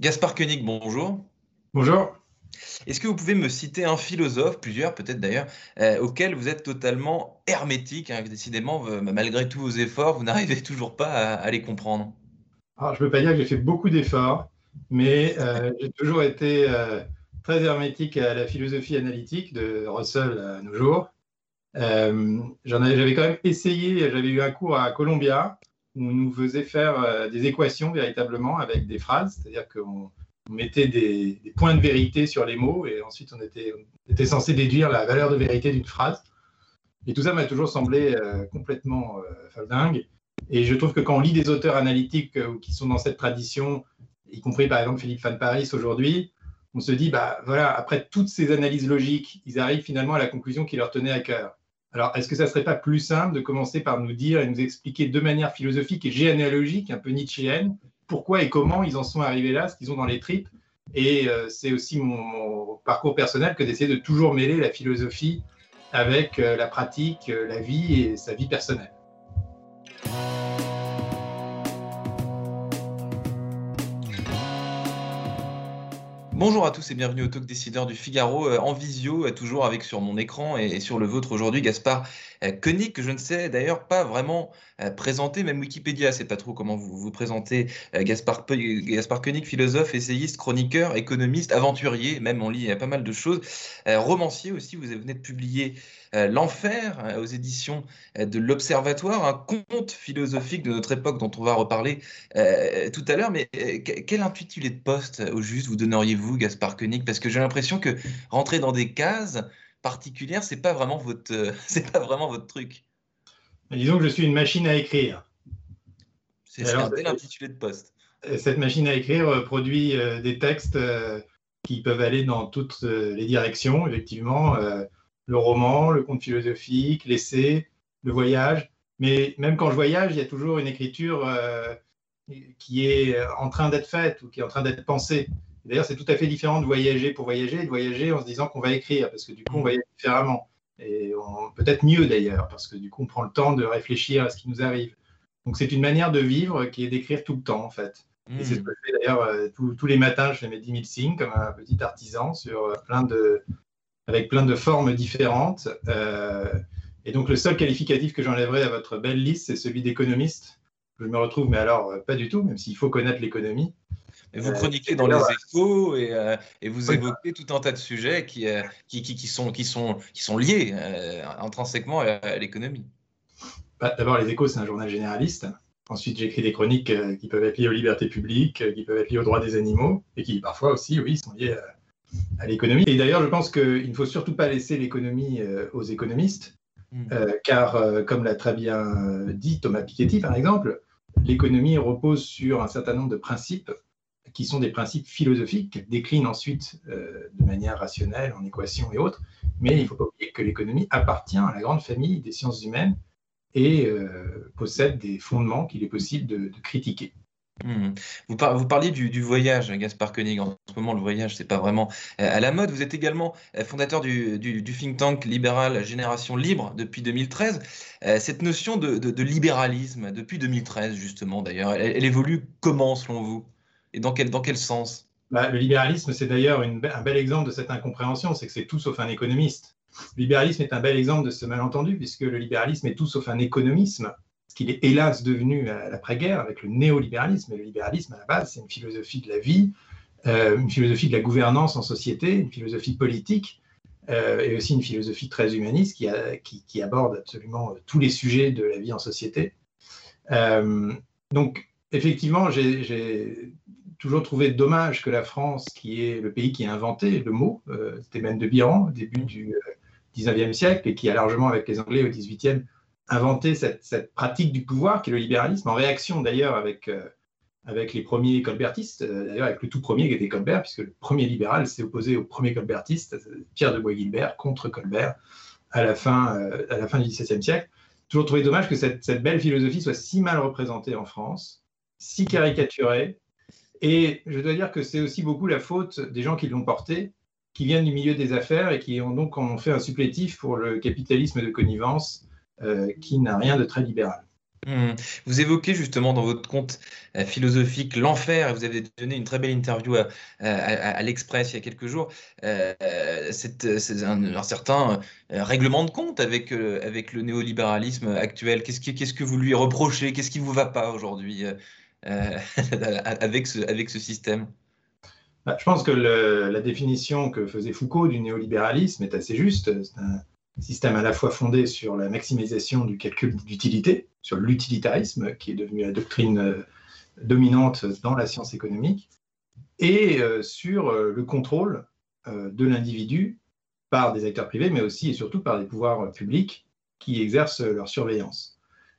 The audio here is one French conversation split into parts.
Gaspard Koenig, bonjour. Bonjour. Est-ce que vous pouvez me citer un philosophe, plusieurs peut-être d'ailleurs, euh, auquel vous êtes totalement hermétique hein, Décidément, malgré tous vos efforts, vous n'arrivez toujours pas à, les comprendre? Alors, je ne peux pas dire que j'ai fait beaucoup d'efforts, mais euh, j'ai toujours été euh, très hermétique à la philosophie analytique de Russell à nos jours. j'avais quand même essayé, j'avais eu un cours à Columbia on nous faisait faire des équations véritablement avec des phrases, c'est-à-dire qu'on on mettait des, points de vérité sur les mots et ensuite on était, était censé déduire la valeur de vérité d'une phrase. Et tout ça m'a toujours semblé euh, complètement euh, dingue. Et je trouve que quand on lit des auteurs analytiques euh, qui sont dans cette tradition, y compris par exemple Philippe Van Paris aujourd'hui, on se dit, bah voilà, après toutes ces analyses logiques, ils arrivent finalement à la conclusion qui leur tenait à cœur. Alors, est-ce que ça ne serait pas plus simple de commencer par nous dire et nous expliquer de manière philosophique et généalogique, un peu nietzschéenne, pourquoi et comment ils en sont arrivés là, ce qu'ils ont dans les tripes? Et euh, c'est aussi mon, parcours personnel que d'essayer de toujours mêler la philosophie avec euh, la pratique, euh, la vie et sa vie personnelle. Bonjour à tous et bienvenue au Talk Décideur du Figaro euh, en visio, euh, toujours avec sur mon écran et sur le vôtre aujourd'hui Gaspard Koenig, que je ne sais d'ailleurs pas vraiment présenter, même Wikipédia, c'est pas trop comment vous vous présentez. Gaspard, Gaspard Koenig, philosophe, essayiste, chroniqueur, économiste, aventurier, même on lit pas mal de choses. Romancier aussi, vous venez de publier L'Enfer aux éditions de l'Observatoire, un conte philosophique de notre époque dont on va reparler tout à l'heure. Mais quel intitulé de poste au juste vous donneriez-vous Gaspard Koenig? Parce que j'ai l'impression que rentrer dans des cases particulières, c'est pas vraiment votre, c'est pas vraiment votre truc. disons que je suis une machine à écrire. C'est un bel intitulé de poste. Cette machine à écrire euh, produit euh, des textes euh, qui peuvent aller dans toutes les directions, effectivement. le roman, le conte philosophique, l'essai, le voyage. Mais même quand je voyage, il y a toujours une écriture qui est en train d'être faite ou qui est en train d'être pensée. D'ailleurs, c'est tout à fait différent de voyager pour voyager et de voyager en se disant qu'on va écrire, parce que du coup, on voyage différemment. Et peut-être mieux d'ailleurs, parce que du coup, on prend le temps de réfléchir à ce qui nous arrive. Donc, c'est une manière de vivre qui est d'écrire tout le temps, en fait. Et c'est ce que je fais d'ailleurs euh, tous les matins, je fais mes 10 000 signes comme un petit artisan euh, avec plein de formes différentes. Euh, et donc, le seul qualificatif que j'enlèverai à votre belle liste, c'est celui d'économiste. Je me retrouve, mais alors pas du tout, même s'il faut connaître l'économie vous euh, chroniquez dans les échos et, euh, et, vous évoquez tout un tas de sujets qui, euh, qui, qui, sont, qui, sont, qui sont liés intrinsèquement à, l'économie. Bah, d'abord, les échos, c'est un journal généraliste. Ensuite, j'écris des chroniques qui peuvent être liées aux libertés publiques, qui peuvent être liées aux droits des animaux et qui parfois aussi, oui, sont liées à, l'économie. Et d'ailleurs, je pense qu'il ne faut surtout pas laisser l'économie aux économistes, hmm. car, comme l'a très bien dit Thomas Piketty, par exemple, l'économie repose sur un certain nombre de principes qui sont des principes philosophiques qu'elle décline ensuite euh, de manière rationnelle en équations et autres. Mais il ne faut pas oublier que l'économie appartient à la grande famille des sciences humaines et euh, possède des fondements qu'il est possible de, critiquer. Hmm. Vous, parliez du, voyage, Gaspard Koenig. En ce moment, le voyage, c'est pas vraiment euh, à la mode. Vous êtes également fondateur du, think tank libéral Génération Libre depuis 2013. cette notion de, libéralisme, depuis 2013 justement d'ailleurs, elle évolue comment selon vous? Et dans quel, dans quel sens? Bah, Le libéralisme, c'est d'ailleurs un bel exemple de cette incompréhension, c'est que c'est tout sauf un économiste. Le libéralisme est un bel exemple de ce malentendu, puisque le libéralisme est tout sauf un économisme, ce qu'il est hélas devenu à l'après-guerre avec le néolibéralisme. Le libéralisme, à la base, c'est une philosophie de la vie, euh, une philosophie de la gouvernance en société, une philosophie politique, euh, et aussi une philosophie très humaniste qui, aborde absolument tous les sujets de la vie en société. Euh, donc, effectivement, j'ai toujours trouvé dommage que la France, qui est le pays qui a inventé le mot, euh, c'était même de Biran au début du XIXe euh, siècle, et qui a largement, avec les Anglais au XVIIIe, inventé cette, pratique du pouvoir, qui est le libéralisme, en réaction d'ailleurs avec, euh, les premiers colbertistes, d'ailleurs avec le tout premier qui était Colbert, puisque le premier libéral s'est opposé au premier colbertiste, Pierre de Bois-Guilbert, contre Colbert, à la fin, du XVIIe siècle. Toujours trouvé dommage que cette belle philosophie soit si mal représentée en France, si caricaturée, et je dois dire que c'est aussi beaucoup la faute des gens qui l'ont porté, qui viennent du milieu des affaires et qui ont donc ont fait un supplétif pour le capitalisme de connivence euh, qui n'a rien de très libéral. Mmh. Vous évoquez justement dans votre compte euh, philosophique l'enfer, et vous avez donné une très belle interview à, l'Express il y a quelques jours. Euh, c'est un, certain règlement de compte avec, avec le néolibéralisme actuel. Qu'est-ce que, qu'est-ce que vous lui reprochez? Qu'est-ce qui ne vous va pas aujourd'hui? avec, ce, avec ce système bah, Je pense que la définition que faisait Foucault du néolibéralisme est assez juste. C'est un système à la fois fondé sur la maximisation du calcul d'utilité, sur l'utilitarisme, qui est devenu la doctrine euh, dominante dans la science économique, et euh, sur euh, le contrôle de l'individu par des acteurs privés, mais aussi et surtout par des pouvoirs publics qui exercent leur surveillance.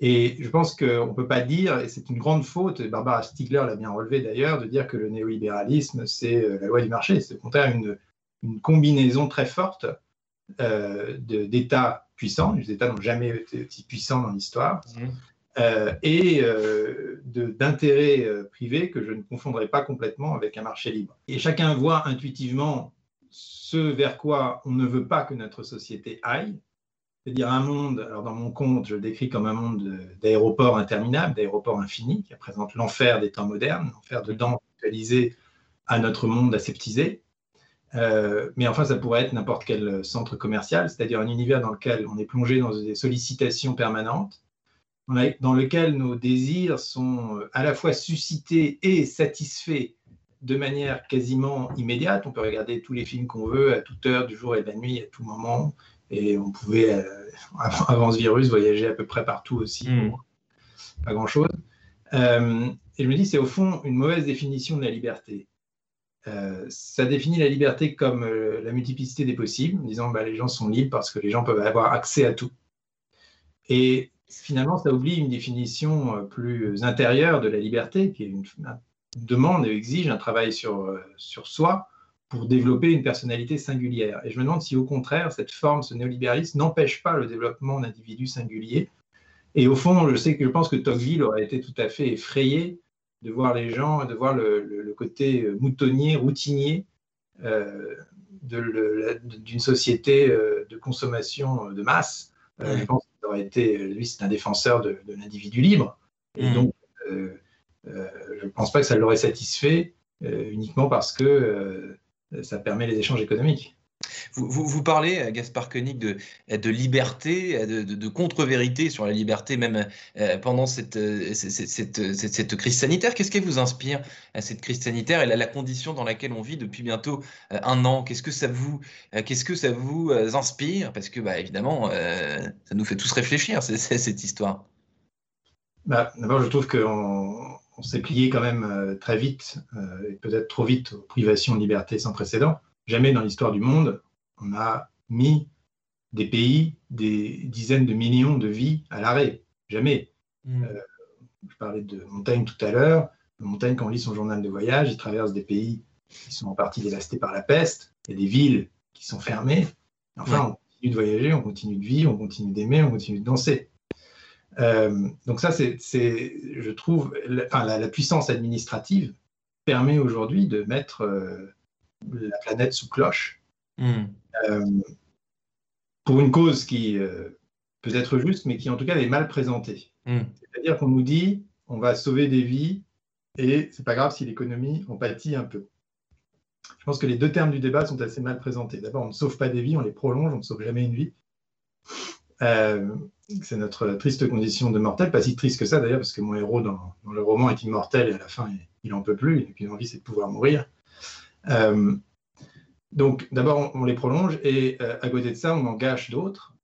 Et je pense qu'on ne peut pas dire, et c'est une grande faute, Barbara Stiegler l'a bien relevé d'ailleurs, de dire que le néolibéralisme, c'est la loi du marché. C'est au contraire une, une combinaison très forte euh, d'États puissants, les États n'ont jamais été aussi puissants dans l'histoire, mmh. euh, et euh, d'intérêts privés que je ne confondrai pas complètement avec un marché libre. Et chacun voit intuitivement ce vers quoi on ne veut pas que notre société aille, c'est-à-dire un monde, alors dans mon compte, je le décris comme un monde d'aéroports interminables, d'aéroports infinis, qui représente l'enfer des temps modernes, l'enfer de dents actualisé à notre monde aseptisé, euh, mais enfin, ça pourrait être n'importe quel centre commercial, c'est-à-dire un univers dans lequel on est plongé dans des sollicitations permanentes, dans lequel nos désirs sont euh, à la fois suscités et satisfaits de manière quasiment immédiate. On peut regarder tous les films qu'on veut à toute heure du jour et de la nuit, à tout moment, et on pouvait, euh, avant ce virus, voyager à peu près partout aussi, hmm. pas grand-chose. et je me dis, c'est au fond une mauvaise définition de la liberté. Euh, ça définit la liberté comme euh, la multiplicité des possibles, en disant bah, les gens sont libres parce que les gens peuvent avoir accès à tout. Et finalement, ça oublie une définition euh, plus intérieure de la liberté, qui est une, demande et exige un travail sur, sur soi pour développer une personnalité singulière. Et je me demande si au contraire, cette forme, ce néolibéralisme, n'empêche pas le développement d'individus singuliers. Et au fond, je sais que je pense que Tocqueville aurait été tout à fait effrayé de voir les gens, de voir le, côté moutonnier, routinier euh, d'une société euh, de consommation de masse. Euh, je pense qu'il aurait été, lui, c'est un défenseur de, l'individu libre. Et donc, je ne pense pas que ça l'aurait satisfait uniquement parce que ça permet les échanges économiques. Vous, parlez, euh, Gaspard Koenig, de, de liberté, euh, de, contre-vérité sur la liberté, même euh, pendant cette, cette, cette, crise sanitaire. Qu'est-ce qui vous inspire, cette crise sanitaire et la, condition dans laquelle on vit depuis bientôt un an? Qu'est-ce que ça vous, qu'est-ce que ça vous inspire? Parce que, bah, évidemment, ça nous fait tous réfléchir, cette histoire. Bah, D'abord, je trouve qu'on on, s'est plié quand même très vite, et peut-être trop vite, aux privations de liberté sans précédent. Jamais dans l'histoire du monde, on a mis des pays, des dizaines de millions de vies à l'arrêt. Jamais. Hmm. Euh, je parlais de Montaigne tout à l'heure. Montaigne, quand on lit son journal de voyage, il traverse des pays qui sont en partie dévastés par la peste. Il y a des villes qui sont fermées. Enfin, on continue de voyager, on continue de vivre, on continue d'aimer, on continue de danser. Euh, donc ça, c'est, je trouve, la, la, puissance administrative permet aujourd'hui de mettre euh, la planète sous cloche, hmm. euh, pour une cause qui peut être juste, mais qui en tout cas est mal présentée. Hmm. C'est-à-dire qu'on nous dit on va sauver des vies et c'est pas grave si l'économie en pâtit un peu. Je pense que les deux termes du débat sont assez mal présentés. D'abord, on ne sauve pas des vies, on les prolonge, on ne sauve jamais une vie. Euh, c'est notre triste condition de mortel, pas si triste que ça d'ailleurs, parce que mon héros dans, le roman est immortel et à la fin il n'en peut plus, et puis l'envie c'est de pouvoir mourir. Euh, donc d'abord, on, les prolonge et euh, à côté de ça, on en gâche d'autres.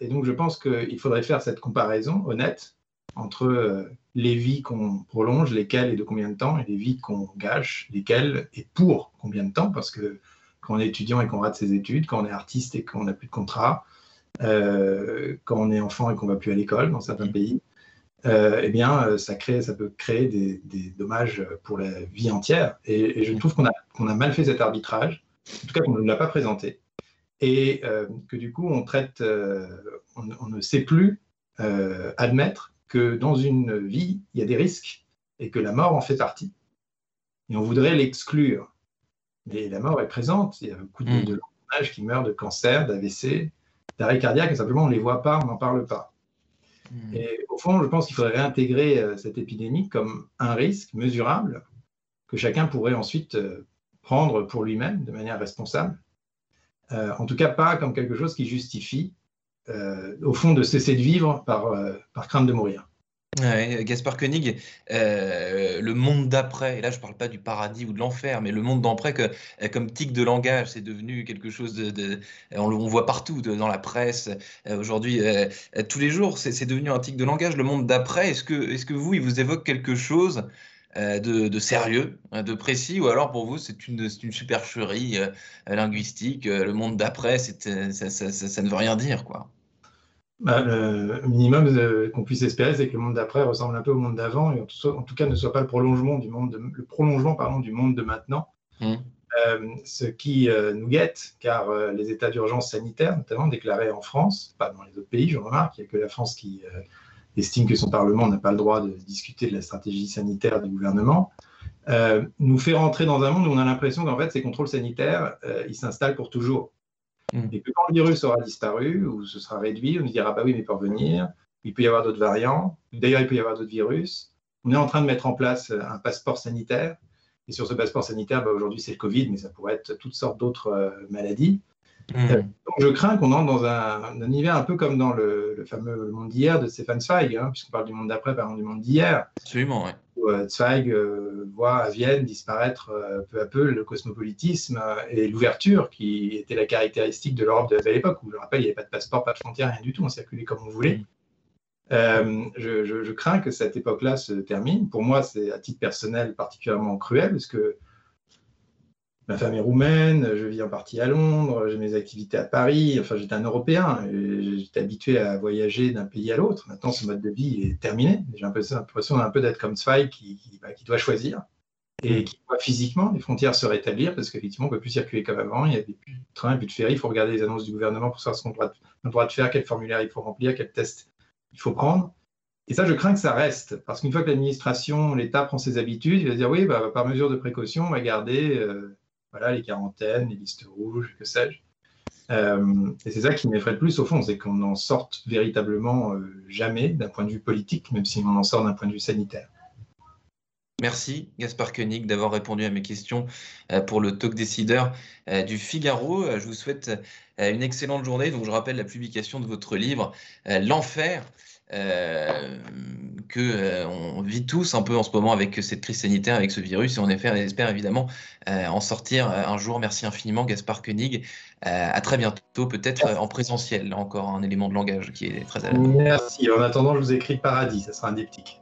Et donc je pense qu'il faudrait faire cette comparaison honnête entre les vies qu'on prolonge, lesquelles et de combien de temps, et les vies qu'on gâche, lesquelles et pour combien de temps, parce que quand on est étudiant et qu'on rate ses études, quand on est artiste et qu'on n'a plus de contrat, quand on est enfant et qu'on va plus à l'école dans certains pays, euh, eh bien, euh, ça, crée, ça peut créer des, dommages pour la vie entière. Et, je trouve qu'on a, mal fait cet arbitrage, en tout cas qu'on ne l'a pas présenté, et euh, que du coup, on traite, on, ne sait plus admettre que dans une vie, il y a des risques et que la mort en fait partie. Et on voudrait l'exclure. Mais la mort est présente. Il y a beaucoup de, mm. de qui meurent de cancer, d'AVC, d'arrêt cardiaque, et simplement on ne les voit pas, on n'en parle pas. Hmm. Et au fond, je pense qu'il faudrait réintégrer cette épidémie comme un risque mesurable que chacun pourrait ensuite prendre pour lui-même de manière responsable. en tout cas, pas comme quelque chose qui justifie, au fond, de cesser de vivre par, par crainte de mourir. Gaspard Koenig, euh, le monde d'après, et là je ne parle pas du paradis ou de l'enfer, mais le monde d'après euh, comme tic de langage, c'est devenu quelque chose de... on, le voit partout, dans la presse, euh, aujourd'hui, tous les jours, c'est devenu un tic de langage. Le monde d'après, est-ce que, est que vous, il vous évoque quelque chose de, sérieux, hein, de précis, ou alors pour vous c'est une, une supercherie linguistique, le monde d'après, ça, ça, ça ne veut rien dire, quoi? Bah, le minimum qu'on puisse espérer, c'est que le monde d'après ressemble un peu au monde d'avant et en tout, cas ne soit pas le prolongement du monde de, le prolongement pardon, du monde de maintenant. Mmh. Euh, ce qui euh, nous guette, car euh, les états d'urgence sanitaire, notamment déclarés en France, pas dans les autres pays, je remarque, il n'y a que la France qui estime que son Parlement n'a pas le droit de discuter de la stratégie sanitaire du gouvernement, nous fait rentrer dans un monde où on a l'impression qu'en fait ces contrôles sanitaires, ils s'installent pour toujours. Mm. Et que quand le virus aura disparu ou se sera réduit, on nous dira bah oui, mais pour venir, il peut y avoir d'autres variants. D'ailleurs, il peut y avoir d'autres virus. On est en train de mettre en place un passeport sanitaire. Et sur ce passeport sanitaire, bah, aujourd'hui, c'est le Covid, mais ça pourrait être toutes sortes d'autres euh, maladies. Mm. Euh, donc, je crains qu'on entre dans un, univers un peu comme dans le, fameux monde d'hier de Stéphane Zweig, hein, puisqu'on parle du monde d'après, par exemple du monde d'hier. Absolument, oui. Euh, Zweig euh, voit à Vienne disparaître euh, peu à peu le cosmopolitisme et l'ouverture qui était la caractéristique de l'Europe de la époque, où je rappelle, il n'y avait pas de passeport, pas de frontières, rien du tout, on circulait comme on voulait. je, crains que cette époque-là se termine. Pour moi, c'est à titre personnel particulièrement cruel, parce que Ma femme est roumaine, je vis en partie à Londres, j'ai mes activités à Paris, enfin j'étais un Européen, j'étais habitué à voyager d'un pays à l'autre. Maintenant, ce mode de vie est terminé. J'ai l'impression un peu d'être comme Zweig qui, bah, qui, doit choisir et mm. qui doit physiquement les frontières se rétablir parce qu'effectivement, on ne peut plus circuler comme avant. Il y a plus de trains, plus de ferry. Il faut regarder les annonces du gouvernement pour savoir ce qu'on a le droit de faire, quel formulaire il faut remplir, quel test il faut prendre. Et ça, je crains que ça reste, parce qu'une fois que l'administration, l'État prend ses habitudes, il va dire oui, bah, par mesure de précaution, on va garder euh, voilà, les quarantaines, les listes rouges, que sais-je. Euh, et c'est ça qui m'effraie le plus au fond, c'est qu'on n'en sorte véritablement euh, jamais d'un point de vue politique, même si on en sort d'un point de vue sanitaire. Merci Gaspard Koenig d'avoir répondu à mes questions euh, pour le talk décideur du Figaro. Je vous souhaite une excellente journée. Donc je rappelle la publication de votre livre L'enfer euh, on vit tous un peu en ce moment avec cette crise sanitaire, avec ce virus, et on espère évidemment euh, en sortir un jour. Merci infiniment, Gaspard Koenig. à très bientôt, peut-être en présentiel. Encore, un élément de langage qui est très Merci. En attendant, je vous écris Paradis, ça sera un diptyque.